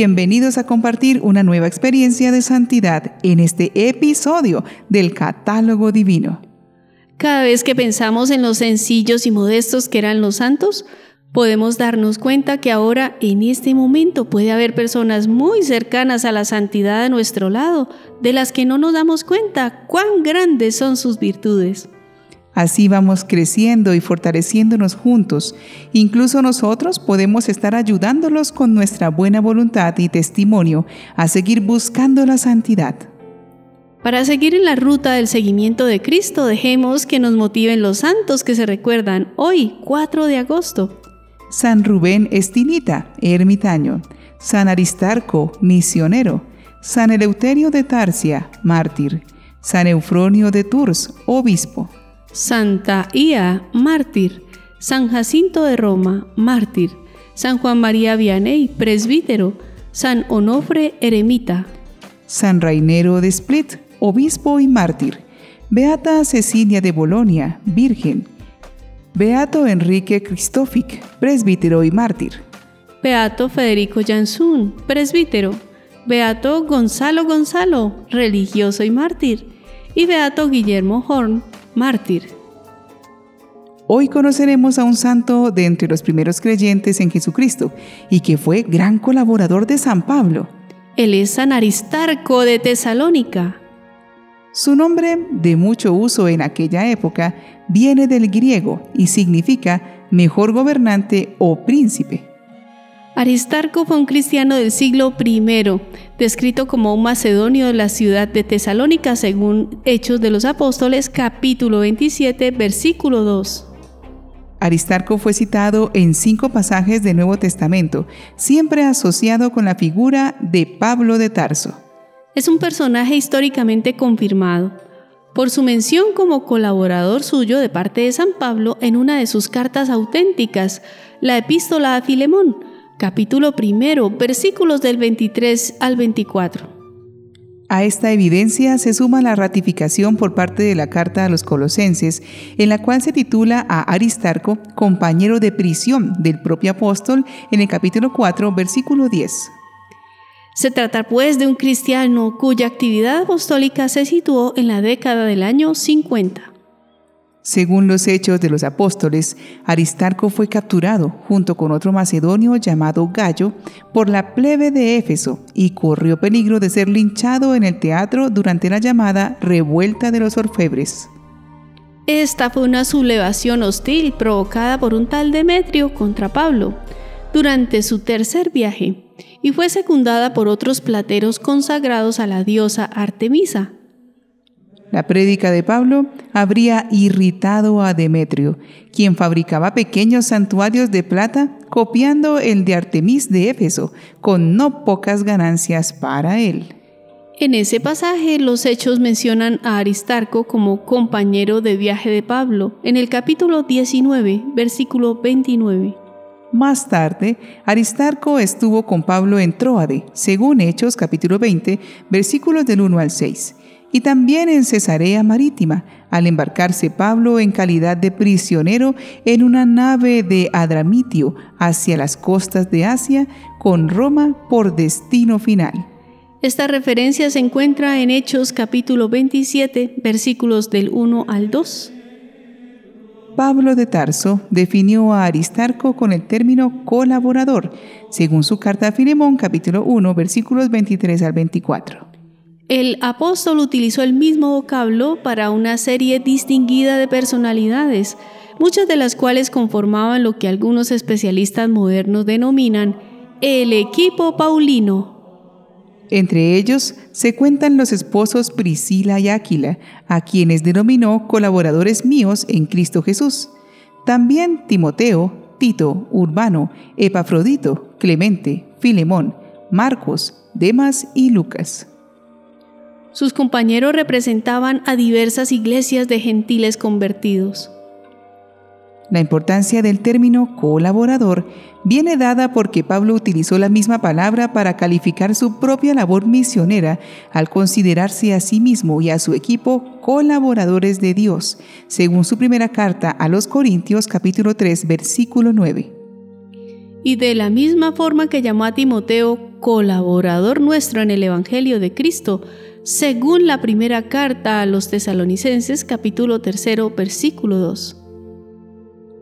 Bienvenidos a compartir una nueva experiencia de santidad en este episodio del Catálogo Divino. Cada vez que pensamos en los sencillos y modestos que eran los santos, podemos darnos cuenta que ahora, en este momento, puede haber personas muy cercanas a la santidad a nuestro lado, de las que no nos damos cuenta cuán grandes son sus virtudes. Así vamos creciendo y fortaleciéndonos juntos. Incluso nosotros podemos estar ayudándolos con nuestra buena voluntad y testimonio a seguir buscando la santidad. Para seguir en la ruta del seguimiento de Cristo, dejemos que nos motiven los santos que se recuerdan hoy, 4 de agosto. San Rubén Estinita, ermitaño. San Aristarco, misionero. San Eleuterio de Tarsia, mártir. San Eufronio de Tours, obispo. Santa Ia, mártir, San Jacinto de Roma, mártir, San Juan María Vianney, presbítero, San Onofre, eremita, San Rainero de Split, obispo y mártir, Beata Cecilia de Bolonia, virgen, Beato Enrique Cristofic, presbítero y mártir, Beato Federico Jansun, presbítero, Beato Gonzalo Gonzalo, religioso y mártir, y Beato Guillermo Horn, mártir. Hoy conoceremos a un santo de entre los primeros creyentes en Jesucristo y que fue gran colaborador de San Pablo. Él es San Aristarco de Tesalónica. Su nombre, de mucho uso en aquella época, viene del griego y significa mejor gobernante o príncipe. Aristarco fue un cristiano del siglo I, descrito como un macedonio de la ciudad de Tesalónica según Hechos de los Apóstoles capítulo 27 versículo 2. Aristarco fue citado en cinco pasajes del Nuevo Testamento, siempre asociado con la figura de Pablo de Tarso. Es un personaje históricamente confirmado por su mención como colaborador suyo de parte de San Pablo en una de sus cartas auténticas, la epístola a Filemón, capítulo primero, versículos del 23 al 24. A esta evidencia se suma la ratificación por parte de la carta a los colosenses, en la cual se titula a Aristarco compañero de prisión del propio apóstol en el capítulo 4, versículo 10. Se trata pues de un cristiano cuya actividad apostólica se situó en la década del año 50. Según los hechos de los apóstoles, Aristarco fue capturado junto con otro macedonio llamado Gallo por la plebe de Éfeso y corrió peligro de ser linchado en el teatro durante la llamada Revuelta de los Orfebres. Esta fue una sublevación hostil provocada por un tal Demetrio contra Pablo durante su tercer viaje y fue secundada por otros plateros consagrados a la diosa Artemisa, la prédica de Pablo habría irritado a Demetrio, quien fabricaba pequeños santuarios de plata copiando el de Artemis de Éfeso, con no pocas ganancias para él. En ese pasaje los hechos mencionan a Aristarco como compañero de viaje de Pablo, en el capítulo 19, versículo 29. Más tarde, Aristarco estuvo con Pablo en Troade, según Hechos capítulo 20, versículos del 1 al 6 y también en Cesarea Marítima, al embarcarse Pablo en calidad de prisionero en una nave de Adramitio hacia las costas de Asia, con Roma por destino final. Esta referencia se encuentra en Hechos capítulo 27, versículos del 1 al 2. Pablo de Tarso definió a Aristarco con el término colaborador, según su carta a Filemón capítulo 1, versículos 23 al 24. El apóstol utilizó el mismo vocablo para una serie distinguida de personalidades, muchas de las cuales conformaban lo que algunos especialistas modernos denominan el equipo paulino. Entre ellos se cuentan los esposos Priscila y Áquila, a quienes denominó colaboradores míos en Cristo Jesús. También Timoteo, Tito, Urbano, Epafrodito, Clemente, Filemón, Marcos, Demas y Lucas. Sus compañeros representaban a diversas iglesias de gentiles convertidos. La importancia del término colaborador viene dada porque Pablo utilizó la misma palabra para calificar su propia labor misionera al considerarse a sí mismo y a su equipo colaboradores de Dios, según su primera carta a los Corintios capítulo 3 versículo 9. Y de la misma forma que llamó a Timoteo colaborador nuestro en el Evangelio de Cristo, según la primera carta a los tesalonicenses capítulo 3 versículo 2.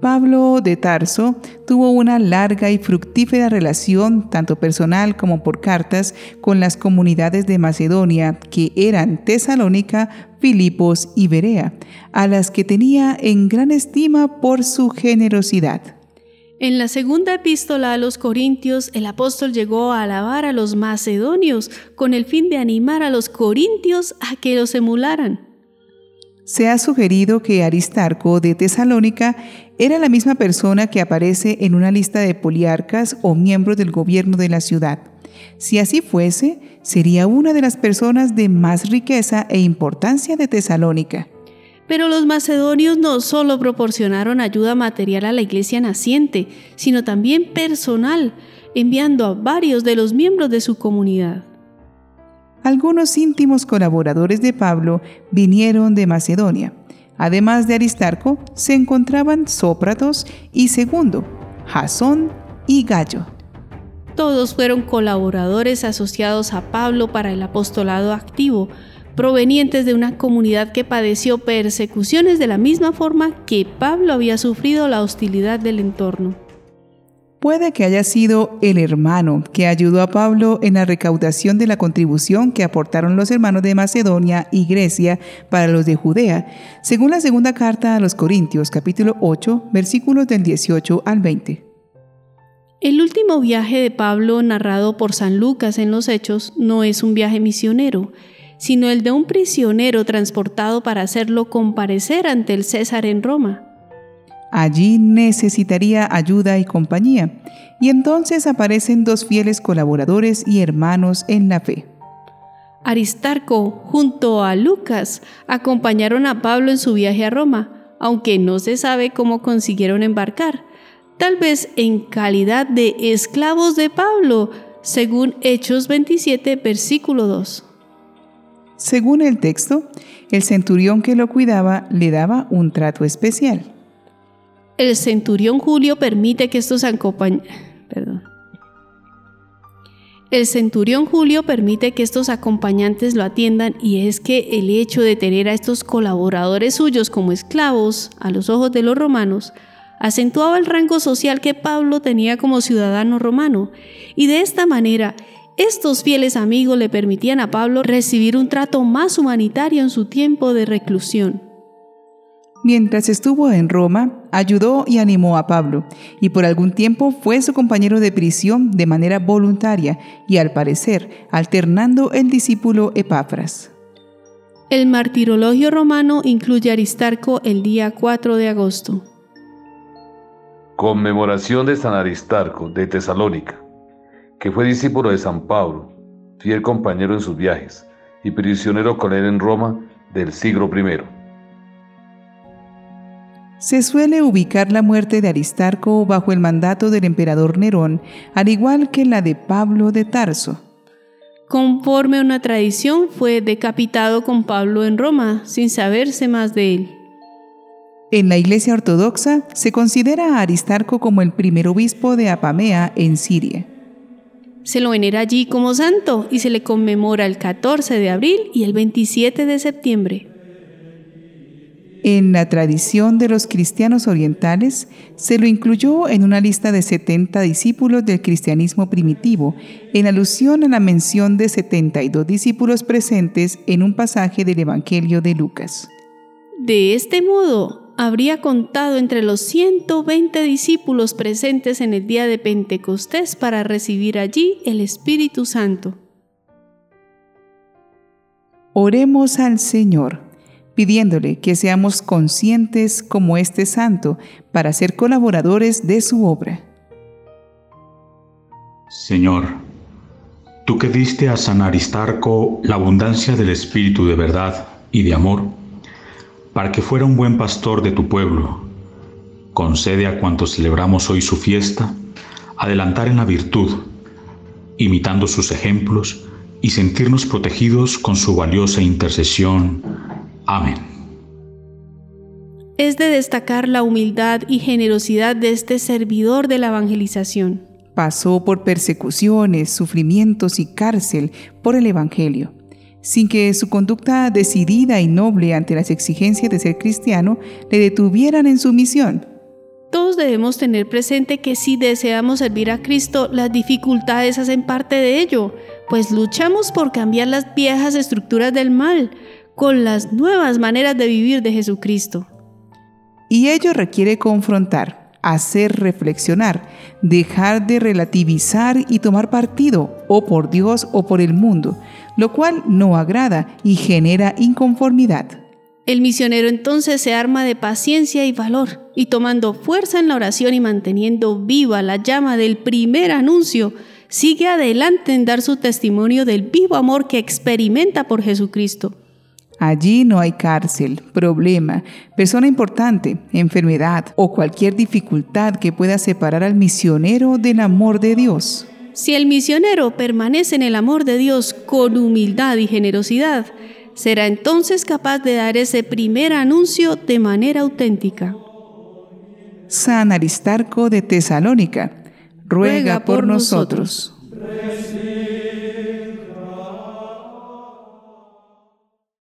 Pablo de Tarso tuvo una larga y fructífera relación, tanto personal como por cartas, con las comunidades de Macedonia, que eran Tesalónica, Filipos y Berea, a las que tenía en gran estima por su generosidad. En la segunda epístola a los Corintios, el apóstol llegó a alabar a los macedonios con el fin de animar a los corintios a que los emularan. Se ha sugerido que Aristarco de Tesalónica era la misma persona que aparece en una lista de poliarcas o miembros del gobierno de la ciudad. Si así fuese, sería una de las personas de más riqueza e importancia de Tesalónica. Pero los macedonios no solo proporcionaron ayuda material a la iglesia naciente, sino también personal, enviando a varios de los miembros de su comunidad. Algunos íntimos colaboradores de Pablo vinieron de Macedonia. Además de Aristarco, se encontraban Sópratos y Segundo, Jasón y Gallo. Todos fueron colaboradores asociados a Pablo para el apostolado activo, provenientes de una comunidad que padeció persecuciones de la misma forma que Pablo había sufrido la hostilidad del entorno. Puede que haya sido el hermano que ayudó a Pablo en la recaudación de la contribución que aportaron los hermanos de Macedonia y Grecia para los de Judea, según la segunda carta a los Corintios capítulo 8 versículos del 18 al 20. El último viaje de Pablo narrado por San Lucas en los Hechos no es un viaje misionero, sino el de un prisionero transportado para hacerlo comparecer ante el César en Roma. Allí necesitaría ayuda y compañía, y entonces aparecen dos fieles colaboradores y hermanos en la fe. Aristarco junto a Lucas acompañaron a Pablo en su viaje a Roma, aunque no se sabe cómo consiguieron embarcar, tal vez en calidad de esclavos de Pablo, según Hechos 27, versículo 2. Según el texto, el centurión que lo cuidaba le daba un trato especial. El centurión Julio permite que estos El centurión Julio permite que estos acompañantes lo atiendan y es que el hecho de tener a estos colaboradores suyos como esclavos a los ojos de los romanos acentuaba el rango social que Pablo tenía como ciudadano romano. Y de esta manera estos fieles amigos le permitían a Pablo recibir un trato más humanitario en su tiempo de reclusión. Mientras estuvo en Roma, ayudó y animó a Pablo, y por algún tiempo fue su compañero de prisión de manera voluntaria y al parecer alternando el discípulo Epafras. El martirologio romano incluye a Aristarco el día 4 de agosto. Conmemoración de San Aristarco de Tesalónica, que fue discípulo de San Pablo, fiel compañero en sus viajes y prisionero con él en Roma del siglo I. Se suele ubicar la muerte de Aristarco bajo el mandato del emperador Nerón, al igual que la de Pablo de Tarso. Conforme a una tradición, fue decapitado con Pablo en Roma, sin saberse más de él. En la Iglesia Ortodoxa se considera a Aristarco como el primer obispo de Apamea en Siria. Se lo venera allí como santo y se le conmemora el 14 de abril y el 27 de septiembre. En la tradición de los cristianos orientales, se lo incluyó en una lista de 70 discípulos del cristianismo primitivo, en alusión a la mención de 72 discípulos presentes en un pasaje del Evangelio de Lucas. De este modo, habría contado entre los 120 discípulos presentes en el día de Pentecostés para recibir allí el Espíritu Santo. Oremos al Señor pidiéndole que seamos conscientes como este santo para ser colaboradores de su obra. Señor, tú que diste a San Aristarco la abundancia del Espíritu de verdad y de amor, para que fuera un buen pastor de tu pueblo, concede a cuantos celebramos hoy su fiesta adelantar en la virtud, imitando sus ejemplos y sentirnos protegidos con su valiosa intercesión Amén. Es de destacar la humildad y generosidad de este servidor de la evangelización. Pasó por persecuciones, sufrimientos y cárcel por el Evangelio, sin que su conducta decidida y noble ante las exigencias de ser cristiano le detuvieran en su misión. Todos debemos tener presente que si deseamos servir a Cristo, las dificultades hacen parte de ello, pues luchamos por cambiar las viejas estructuras del mal con las nuevas maneras de vivir de Jesucristo. Y ello requiere confrontar, hacer reflexionar, dejar de relativizar y tomar partido, o por Dios o por el mundo, lo cual no agrada y genera inconformidad. El misionero entonces se arma de paciencia y valor, y tomando fuerza en la oración y manteniendo viva la llama del primer anuncio, sigue adelante en dar su testimonio del vivo amor que experimenta por Jesucristo. Allí no hay cárcel, problema, persona importante, enfermedad o cualquier dificultad que pueda separar al misionero del amor de Dios. Si el misionero permanece en el amor de Dios con humildad y generosidad, será entonces capaz de dar ese primer anuncio de manera auténtica. San Aristarco de Tesalónica, ruega, por, nosotros.